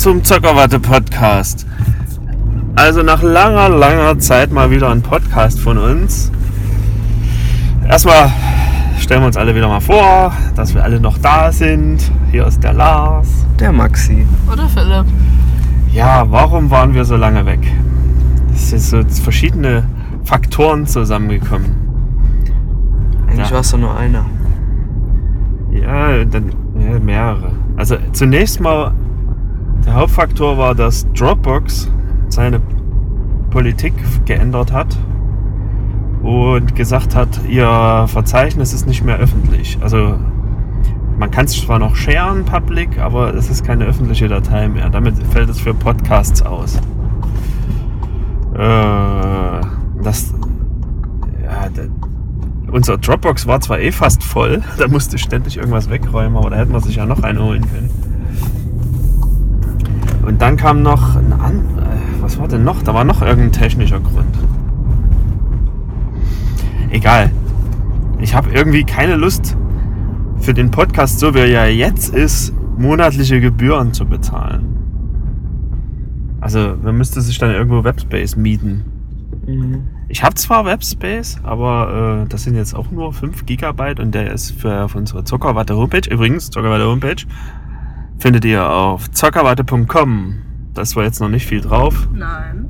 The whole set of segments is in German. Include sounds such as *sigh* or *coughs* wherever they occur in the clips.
Zum Zuckerwatte Podcast. Also nach langer, langer Zeit mal wieder ein Podcast von uns. Erstmal stellen wir uns alle wieder mal vor, dass wir alle noch da sind. Hier ist der Lars. Der Maxi. Oder Philipp? Ja, warum waren wir so lange weg? Es sind so verschiedene Faktoren zusammengekommen. Eigentlich Ja. war es doch nur einer. Ja, dann ja, mehrere. Also zunächst mal, der Hauptfaktor war, dass Dropbox seine Politik geändert hat und gesagt hat, ihr Verzeichnis ist nicht mehr öffentlich. Also man kann es zwar noch sharen, public, aber es ist keine öffentliche Datei mehr. Damit fällt es für Podcasts aus. Äh, das, ja, da- unser Dropbox war zwar eh fast voll, *laughs* da musste ich ständig irgendwas wegräumen, aber da hätte man sich ja noch einen holen können. Und dann kam noch ein an, äh, was war denn noch? Da war noch irgendein technischer Grund. Egal. Ich habe irgendwie keine Lust für den Podcast, so wie er ja jetzt ist, monatliche Gebühren zu bezahlen. Also man müsste sich dann irgendwo Webspace mieten. Mhm. Ich habe zwar Webspace, aber äh, das sind jetzt auch nur 5 Gigabyte und der ist für auf unsere Zuckerwatte Homepage. Übrigens, Zuckerwatte Homepage findet ihr auf zuckerwatte.com. Das war jetzt noch nicht viel drauf. Nein.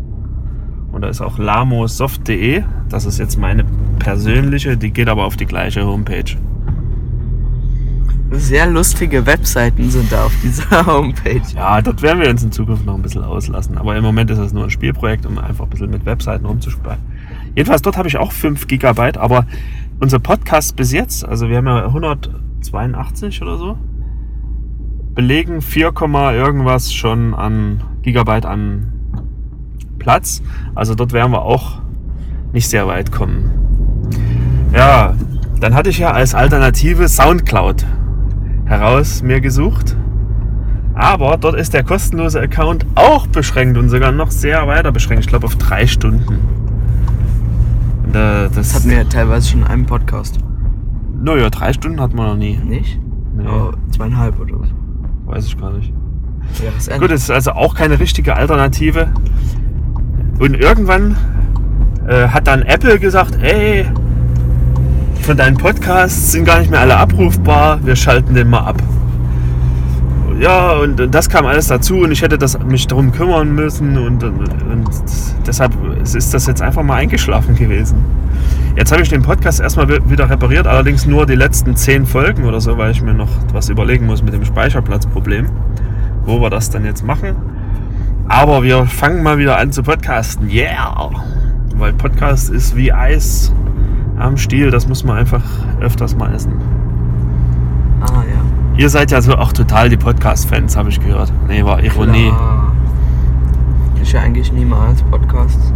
Und da ist auch lamosoft.de. Das ist jetzt meine persönliche, die geht aber auf die gleiche Homepage. Sehr lustige Webseiten sind da auf dieser *laughs* Homepage. Ja, dort werden wir uns in Zukunft noch ein bisschen auslassen. Aber im Moment ist das nur ein Spielprojekt, um einfach ein bisschen mit Webseiten rumzuspielen. Jedenfalls dort habe ich auch 5 Gigabyte, aber unser Podcast bis jetzt, also wir haben ja 182 oder so, belegen 4, Komma irgendwas schon an Gigabyte an Platz. Also dort werden wir auch nicht sehr weit kommen. Ja, dann hatte ich ja als Alternative Soundcloud heraus mir gesucht. Aber dort ist der kostenlose Account auch beschränkt und sogar noch sehr weiter beschränkt. Ich glaube auf drei Stunden. Und, äh, das, Das hatten wir ja teilweise schon in einem Podcast. Naja, drei Stunden hat man noch nie. Nicht? Nee, Oh, zweieinhalb oder so. Weiß ich gar nicht. Jahresende. Gut, es ist also auch keine richtige Alternative. Und irgendwann äh, hat dann Apple gesagt, ey, von deinen Podcasts sind gar nicht mehr alle abrufbar, wir schalten den mal ab. Ja, und, und das kam alles dazu und ich hätte das, mich darum kümmern müssen und, und, und deshalb ist das jetzt einfach mal eingeschlafen gewesen. Jetzt habe ich den Podcast erstmal wi- wieder repariert, allerdings nur die letzten zehn Folgen oder so, weil ich mir noch was überlegen muss mit dem Speicherplatzproblem, wo wir das dann jetzt machen. Aber wir fangen mal wieder an zu podcasten. Yeah! Weil Podcast ist wie Eis am Stiel, das muss man einfach öfters mal essen. Ah, ja. Ihr seid ja so auch total die Podcast-Fans, habe ich gehört. Nee, war Ironie. Klar. Ich höre eigentlich niemals Podcasts.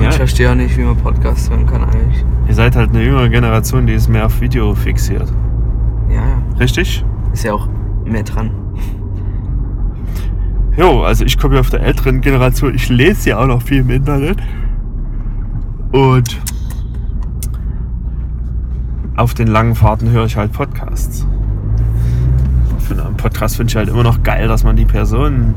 Ja. ich verstehe auch nicht, wie man Podcasts hören kann eigentlich. Ihr seid halt eine jüngere Generation, die ist mehr auf Video fixiert. Ja, ja. Richtig? Ist ja auch mehr dran. Jo, also ich komme ja auf der älteren Generation. Ich lese ja auch noch viel im Internet. Und auf den langen Fahrten höre ich halt Podcasts. Für einen Podcast finde ich halt immer noch geil, dass man die Personen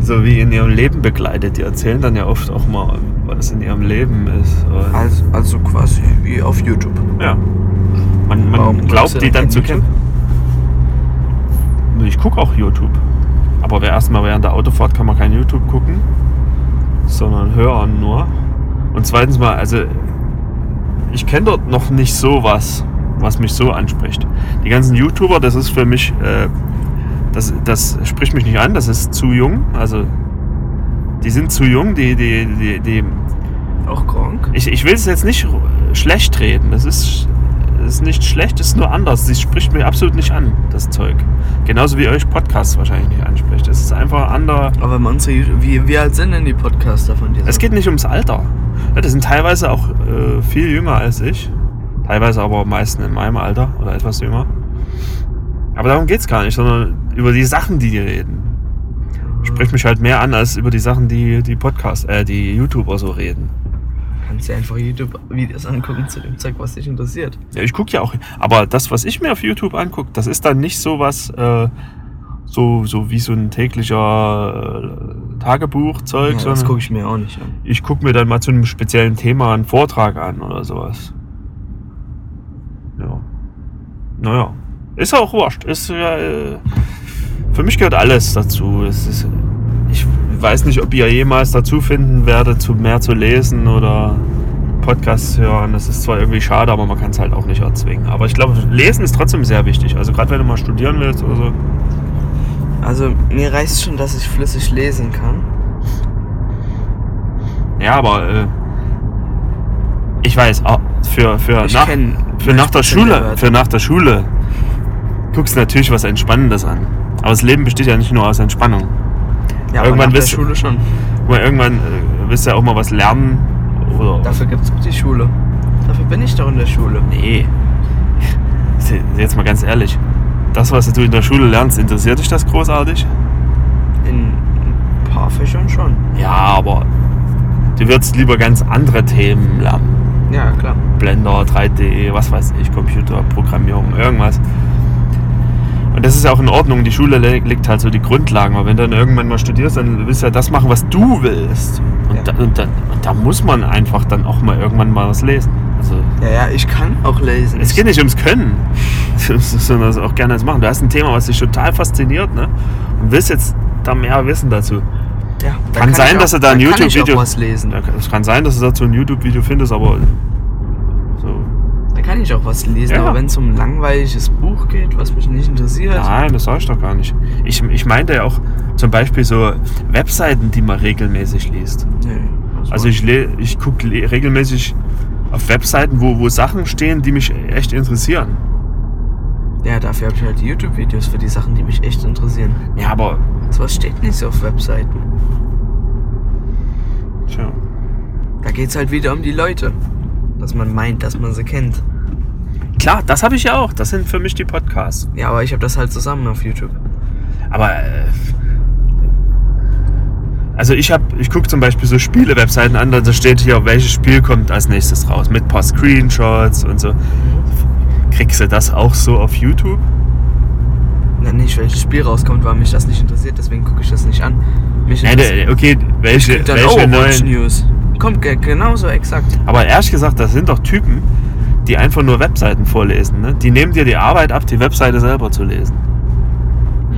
so wie in ihrem Leben begleitet. Die erzählen dann ja oft auch mal, was in ihrem Leben ist. Und Also, also quasi wie auf YouTube. ja. Man, man Warum glaubt die dann zu kennen. Ich gucke auch YouTube. Aber wer erstmal während der Autofahrt kann man kein YouTube gucken, sondern hören nur. Und zweitens mal, also ich kenne dort noch nicht so was, mich so anspricht. Die ganzen YouTuber, das ist für mich, äh, das, das spricht mich nicht an, das ist zu jung. Also die sind zu jung, die, die, die, die Auch Gronk? ich, ich will es jetzt nicht schlecht reden. Das ist, das ist nicht schlecht, es ist nur anders. Das spricht mir absolut nicht an, das Zeug. Genauso wie euch Podcasts wahrscheinlich nicht anspricht. Es ist einfach ander. Aber man wie, wie alt sind denn die Podcaster von dir? Es geht nicht ums Alter. Ja, das sind teilweise auch äh, viel jünger als ich. Teilweise aber meisten in meinem Alter oder etwas jünger. Aber darum geht es gar nicht, sondern über die Sachen, die die reden. Spricht mich halt mehr an als über die Sachen, die die Podcast, äh, die YouTuber so reden. Kannst dir einfach YouTube-Videos angucken zu dem Zeug, was dich interessiert. Ja, ich gucke ja auch. Aber das, was ich mir auf YouTube angucke, das ist dann nicht so was, äh, so, so wie so ein täglicher äh, Tagebuchzeug, Ja, das gucke ich mir auch nicht an. ich gucke mir dann mal zu einem speziellen Thema einen Vortrag an oder sowas. Ja. Naja. Ist auch wurscht. Ist äh, für mich gehört alles dazu. Es ist, ich weiß nicht, ob ihr jemals dazu finden werdet, zu mehr zu lesen oder Podcasts hören. Das ist zwar irgendwie schade, aber man kann es halt auch nicht erzwingen. Aber ich glaube, Lesen ist trotzdem sehr wichtig. Also gerade wenn du mal studieren willst oder so. Also mir reicht schon, dass ich flüssig lesen kann. Ja, aber äh, ich weiß, für, für, Ich nach, kenn für nach der Schule, für nach der Schule guckst du natürlich was Entspannendes an. Aber das Leben besteht ja nicht nur aus Entspannung. Ja, Irgendwann der bist du- Schule schon. Irgendwann äh, willst du ja auch mal was lernen. Oder Dafür gibt's auch die Schule. Dafür bin ich doch in der Schule. Nee. Jetzt mal ganz ehrlich. Das, was du in der Schule lernst, interessiert dich das großartig? In ein paar Fächern schon. Ja, aber du würdest lieber ganz andere Themen lernen. Ja, klar. Blender, 3D, was weiß ich, Computerprogrammierung, irgendwas. Und das ist ja auch in Ordnung. Die Schule le- legt halt so die Grundlagen. Aber wenn du dann irgendwann mal studierst, dann willst du ja das machen, was du willst. Und, Ja. da, und, dann, und da muss man einfach dann auch mal irgendwann mal was lesen. Also Ja, ja, ich kann auch lesen. es geht nicht ums Können, *laughs* sondern das auch gerne als machen. Du hast ein Thema, was dich total fasziniert, ne? Und willst jetzt da mehr wissen dazu. Ja, da Kann sein, ich dass auch, du da ein kann YouTube-Video- auch was lesen. Ja, Es kann sein, dass du dazu ein YouTube-Video findest, aber so. Da kann ich auch was lesen. Ja. Aber wenn es um ein langweiliges Buch geht, was mich nicht interessiert. Nein, das sag ich doch gar nicht. Ich, ich meinte ja auch zum Beispiel so Webseiten, die man regelmäßig liest. Nee, Also ich, le- ich gucke regelmäßig auf Webseiten, wo, wo Sachen stehen, die mich echt interessieren. Ja, dafür habe ich halt YouTube-Videos für die Sachen, die mich echt interessieren. Ja, aber Sowas steht nicht so auf Webseiten. tja. Da geht es halt wieder um die Leute. Dass man meint, dass man sie kennt. Klar, das habe ich ja auch. Das sind für mich die Podcasts. Ja, aber ich habe das halt zusammen auf YouTube. Aber äh, also ich habe, ich gucke zum Beispiel so Spiele-Webseiten an, da steht hier, welches Spiel kommt als nächstes raus, mit ein paar Screenshots und so. Kriegst du das auch so auf YouTube? Na, nicht, welches Spiel rauskommt, weil mich das nicht interessiert, deswegen gucke ich das nicht an. Mich interessiert der- okay, welche, dann welche Overwatch neuen. News. Kommt ge- genauso exakt. Aber ehrlich gesagt, das sind doch Typen, die einfach nur Webseiten vorlesen. Ne? Die nehmen dir die Arbeit ab, die Webseite selber zu lesen.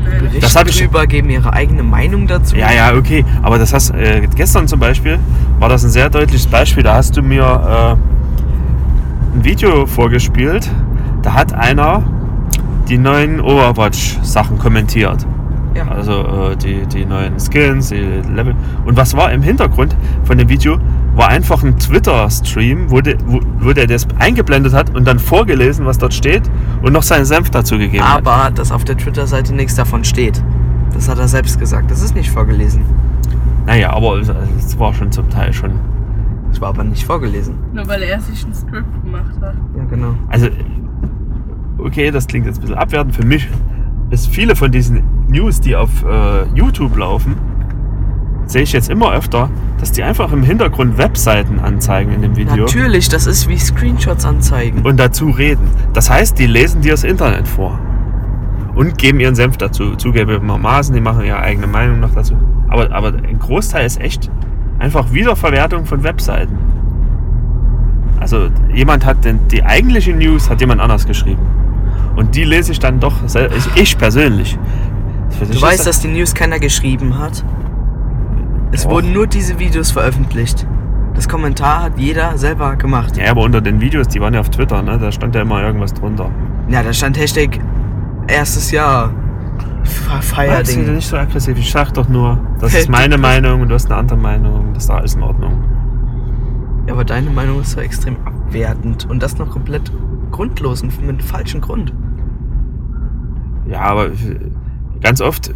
Berichten Das hab ich- drüber, geben ihre eigene Meinung dazu. Ja, ja, okay. Aber das hast äh, gestern zum Beispiel war das ein sehr deutliches Beispiel. Da hast du mir äh, ein Video vorgespielt. Da hat einer die neuen Overwatch-Sachen kommentiert. Ja. Also äh, die, die neuen Skins, die Level. Und was war im Hintergrund von dem Video? War einfach ein Twitter-Stream, wo, de, wo, wo der das eingeblendet hat und dann vorgelesen, was dort steht und noch seinen Senf dazu gegeben hat. Aber dass auf der Twitter-Seite nichts davon steht. Das hat er selbst gesagt. Das ist nicht vorgelesen. Naja, aber es es war schon zum Teil schon. Das war aber nicht vorgelesen. Nur weil er sich ein Script gemacht hat. Ja, genau. Also, okay, das klingt jetzt ein bisschen abwertend. Für mich ist viele von diesen News, die auf äh, YouTube laufen, sehe ich jetzt immer öfter, dass die einfach im Hintergrund Webseiten anzeigen in dem Video Natürlich, das ist wie Screenshots anzeigen. und dazu reden. Das heißt, die lesen dir das Internet vor und geben ihren Senf dazu. Zugegebenermaßen, die machen ihre eigene Meinung noch dazu. Aber, aber ein Großteil ist echt einfach Wiederverwertung von Webseiten. Also jemand hat den, die eigentliche News hat jemand anders geschrieben. Und die lese ich dann doch, ich, ich persönlich. Du weißt, ist dass die News keiner geschrieben hat. Es Doch. wurden nur diese Videos veröffentlicht. Das Kommentar hat jeder selber gemacht. Ja, aber unter den Videos, die waren ja auf Twitter, ne? Da stand ja immer irgendwas drunter. Ja, da stand Hashtag erstes Jahr. Fe- Ja, Feierding. nicht so aggressiv. Ich sag doch nur, das *laughs* ist meine Meinung und du hast eine andere Meinung. Das ist alles in Ordnung. Ja, aber deine Meinung ist so extrem abwertend und das noch komplett grundlos und mit falschem Grund. Ja, aber ganz oft äh,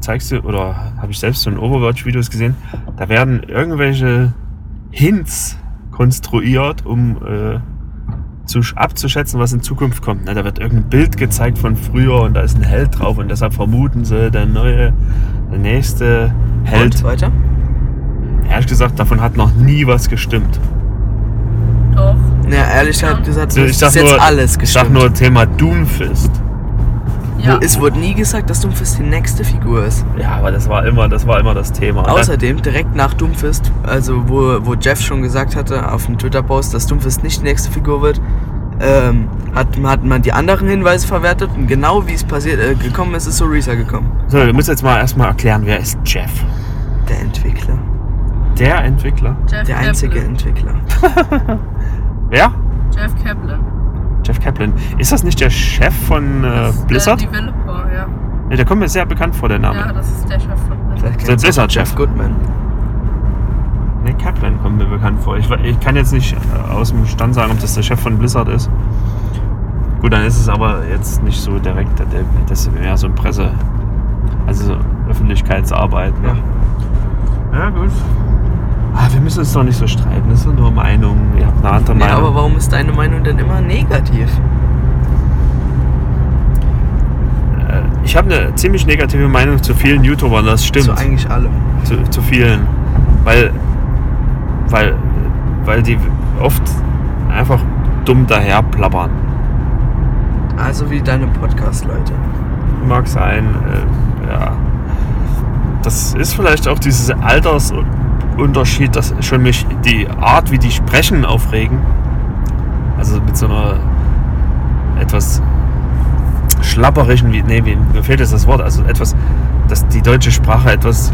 zeigst du, oder habe ich selbst so in Overwatch-Videos gesehen, da werden irgendwelche Hints konstruiert, um äh, zu, abzuschätzen, was in Zukunft kommt. Ne? Da wird irgendein Bild gezeigt von früher und da ist ein Held drauf und deshalb vermuten sie, der neue, der nächste Held. Und weiter? Ehrlich gesagt, davon hat noch nie was gestimmt. Doch. Ja, ehrlich Ja. gesagt, Also ist ich sag jetzt nur, alles ich sag gestimmt. nur Thema Doomfist. Ja. Es wurde nie gesagt, dass Doomfist die nächste Figur ist. Ja, aber das war immer, das war immer das Thema. Dann- Außerdem, direkt nach Doomfist, also wo, wo Jeff schon gesagt hatte auf dem Twitter-Post, dass Doomfist nicht die nächste Figur wird, ähm, hat, hat man die anderen Hinweise verwertet und genau wie es passiert äh, gekommen ist, ist Orisa gekommen. So, du musst jetzt mal erstmal erklären, wer ist Jeff? Der Entwickler. Der Entwickler. Jeff Der einzige Kaplan. Entwickler. *laughs* Wer? Jeff Kaplan. Jeff Kaplan. Ist das nicht der Chef von äh, Das ist Blizzard? Der Developer, ja. Ja, der kommt mir sehr bekannt vor, der Name. Ja, das ist der Chef von Blizzard. Du Blizzard auch Jeff Chef. Goodman. Nee, Kaplan kommt mir bekannt vor. Ich, ich kann jetzt nicht äh, aus dem Stand sagen, ob das der Chef von Blizzard ist. Gut, dann ist es aber jetzt nicht so direkt. Das ist mehr so ein Presse. Also so Öffentlichkeitsarbeit. Ne? Ja. gut. Ah, wir müssen uns doch nicht so streiten. Das sind nur Meinungen. Ihr habt eine andere Ja, Meinung. aber warum ist deine Meinung denn immer negativ? Äh, ich habe eine ziemlich negative Meinung zu vielen YouTubern, das stimmt. Zu eigentlich allem. zu, zu vielen. Weil, weil, weil die oft einfach dumm daher plappern. Also wie deine Podcast-Leute. Mag sein, äh, ja. Das ist vielleicht auch dieses Altersunterschied, dass schon mich die Art, wie die sprechen, aufregen. Also mit so einer etwas schlapperischen, wie, nee, wie, mir fehlt jetzt das Wort, also etwas, dass die deutsche Sprache etwas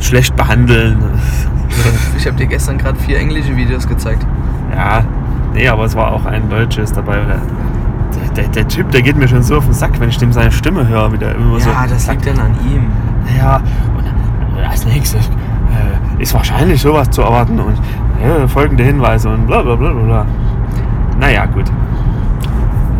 schlecht behandeln. *laughs* Ich habe dir gestern gerade vier englische Videos gezeigt. Ja, nee, aber es war auch ein Deutsches dabei. Der, der, der Typ, der geht mir schon so auf den Sack, wenn ich dem seine Stimme höre, wie der immer so. Ja, das liegt dann an ihm. Ja, als nächstes äh, ist wahrscheinlich sowas zu erwarten und äh, folgende Hinweise und bla bla bla bla. Naja, gut.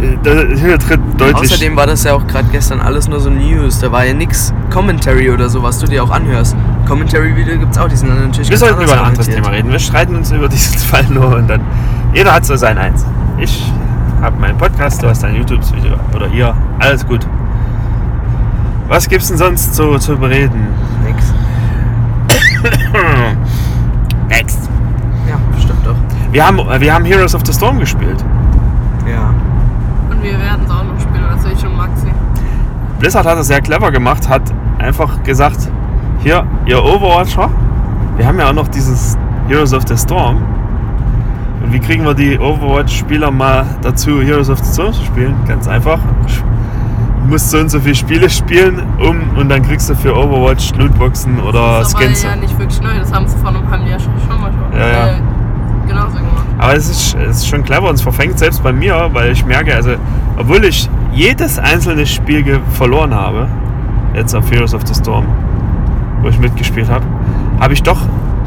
Äh, da- Hier tritt deutlich. Außerdem war das ja auch gerade gestern alles nur so News. Da war ja nix Commentary oder so, was du dir auch anhörst. Commentary-Video gibt's auch, die sind dann natürlich wir sollten über ein anderes Thema reden. Wir streiten uns über *laughs* diesen Fall nur und dann. Jeder hat so sein Eins. Ich habe meinen Podcast, du hast dein YouTube-Video oder ihr. Alles gut. Was gibt's denn sonst so zu bereden? *coughs* Next. Ja, stimmt doch. Wir haben, wir haben Heroes of the Storm gespielt. Ja. Und wir werden es auch noch spielen, also ich und Maxi. Blizzard hat es sehr clever gemacht, hat einfach gesagt, hier, ihr Overwatcher, wir haben ja auch noch dieses Heroes of the Storm. Und wie kriegen wir die Overwatch-Spieler mal dazu, Heroes of the Storm zu spielen? Ganz einfach. Du musst so und so viele Spiele spielen, um und dann kriegst du für Overwatch Lootboxen oder das ist Skins. ja nicht wirklich neu, das haben sie vor einem halben Jahr schon, schon mal schon. Ja, ja. Äh, genauso gemacht. Aber es ist, es ist schon clever und es verfängt selbst bei mir, weil ich merke, also, obwohl ich jedes einzelne Spiel verloren habe, jetzt auf Heroes of the Storm, wo ich mitgespielt habe, habe ich doch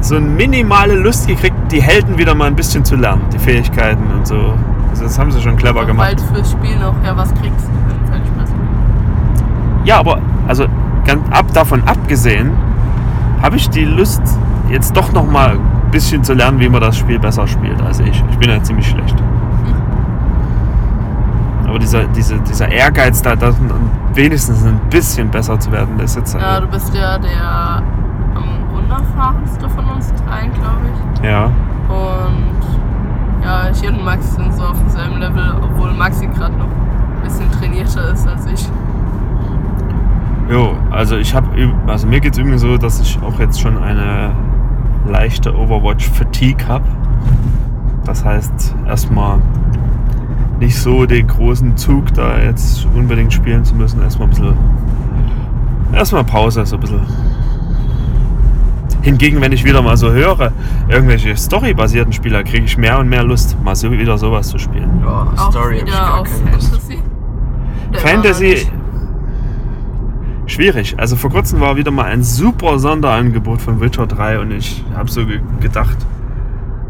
so eine minimale Lust gekriegt, die Helden wieder mal ein bisschen zu lernen, die Fähigkeiten und so. Also das haben sie schon clever Weil gemacht. du fürs Spiel noch ja was kriegst, wenn es halt Spaß macht. Ja, aber also ganz ab davon abgesehen, habe ich die Lust, jetzt doch noch mal ein bisschen zu lernen, wie man das Spiel besser spielt als ich. Ich bin ja ziemlich schlecht. Aber dieser, diese, dieser Ehrgeiz, da, da wenigstens ein bisschen besser zu werden, das ist jetzt. Ja, du bist ja der am unerfahrenste von uns dreien, glaube ich. ja. Und ja, ich und Max sind so auf demselben Level, obwohl Maxi gerade noch ein bisschen trainierter ist als ich. Jo, also ich habe, also mir geht es irgendwie so, dass ich auch jetzt schon eine leichte Overwatch-Fatigue habe. Das heißt, erstmal nicht so den großen Zug da jetzt unbedingt spielen zu müssen. Erstmal ein bisschen, erstmal Pause, so ein bisschen. Hingegen, wenn ich wieder mal so höre, irgendwelche storybasierten Spieler, kriege ich mehr und mehr Lust, mal so wieder sowas zu spielen. Ja, Auch Story hab ich wieder gar auf keine Lust. Fantasy. Fantasy schwierig. Also vor kurzem war wieder mal ein super Sonderangebot von Witcher 3 und ich habe so ge gedacht,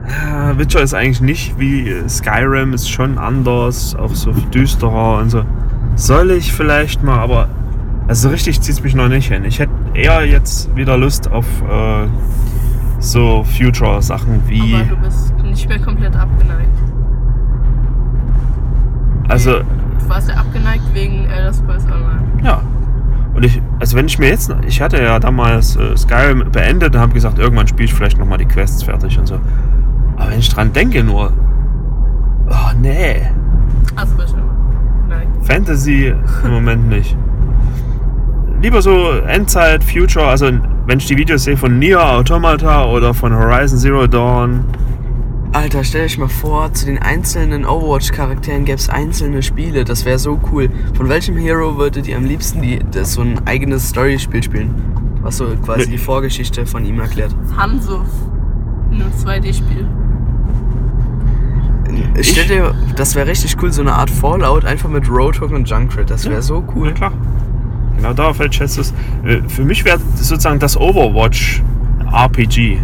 ah, Witcher ist eigentlich nicht wie Skyrim, ist schon anders, auch so düsterer und so. Soll ich vielleicht mal, aber also so richtig zieht es mich noch nicht hin. Ich hätte eher jetzt wieder Lust auf äh, so Future-Sachen wie. Aber du bist nicht mehr komplett abgeneigt. Also Du warst ja abgeneigt wegen Elder Scrolls Online. Ja. Und ich, also wenn ich mir jetzt, ich hatte ja damals äh, Skyrim beendet und habe gesagt, irgendwann spiele ich vielleicht nochmal die Quests fertig und so. Aber wenn ich dran denke nur, oh nee. Also du abgeneigt. Fantasy im Moment *laughs* nicht. Lieber so Endzeit, Future, also wenn ich die Videos sehe von Nier Automata oder von Horizon Zero Dawn. Alter, stell euch mal vor, zu den einzelnen Overwatch-Charakteren gäbe es einzelne Spiele. Das wäre so cool. Von welchem Hero würdet ihr am liebsten die, das so ein eigenes Story-Spiel spielen? Was so quasi die Vorgeschichte von ihm erklärt. Hanzo. In einem 2D-Spiel. Ich stell dir, das wäre richtig cool, so eine Art Fallout, einfach mit Roadhog und Junkrat. Das wäre so Ja cool. klar. Genau darauf hätte ich jetzt das. äh, Für mich wäre sozusagen das Overwatch RPG.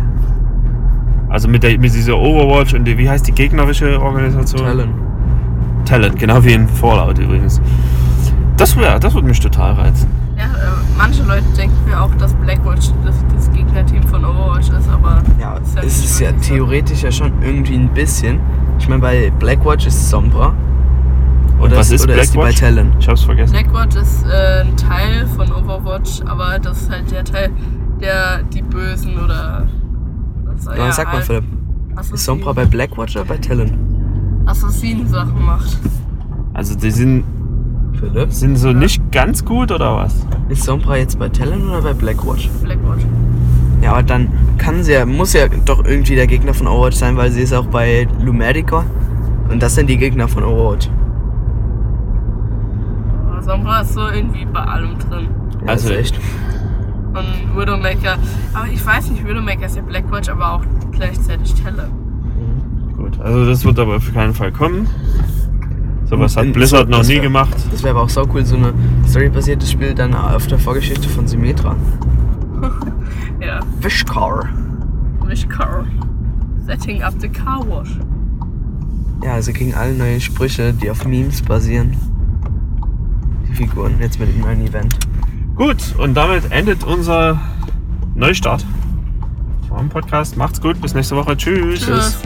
Also mit, der, mit dieser Overwatch und die, wie heißt die gegnerische Organisation? Talon. Talent, genau wie in Fallout übrigens. Das wäre, das würde mich total reizen. Ja, äh, manche Leute denken mir auch, dass Blackwatch das, das Gegnerteam von Overwatch ist, aber Ja, ist ja es ist ja so. theoretisch ja schon irgendwie ein bisschen. Ich meine, bei Blackwatch ist Sombra. Oder was ist oder ist die bei Blackwatch? Talon? Ich hab's vergessen. Blackwatch ist äh, ein Teil von Overwatch, aber das ist halt der Teil, der die Bösen oder. Das, Ja, sag mal, halt Philipp. Assassinen- Ist Sombra bei Blackwatch oder bei Talon? Assassinen-Sachen macht. Also die sind, Philipp? sind so nicht ganz gut oder was? Ist Sombra jetzt bei Talon oder bei Blackwatch? Blackwatch. Ja, aber dann kann sie ja, muss ja doch irgendwie der Gegner von Overwatch sein, weil sie ist auch bei Lumerica. Und das sind die Gegner von Overwatch. Sombra ist so irgendwie bei allem drin. Ja, Also echt. Und Widowmaker. Aber ich weiß nicht, Widowmaker ist ja Blackwatch, aber auch gleichzeitig Teller. Gut, also das wird aber auf keinen Fall kommen. Sowas hat In- Blizzard so- noch nie gemacht. Das wäre aber auch so cool, so eine storybasiertes Spiel dann auf der Vorgeschichte von Symmetra. *laughs* Ja. Wishcar. Wish car. Setting up the car wash. Ja, also gegen alle neue Sprüche, die auf Memes basieren. Die Figuren, jetzt mit dem neuen Event. Gut, und damit endet unser Neustart vom Podcast. Macht's gut, bis nächste Woche. Tschüss. Tschüss.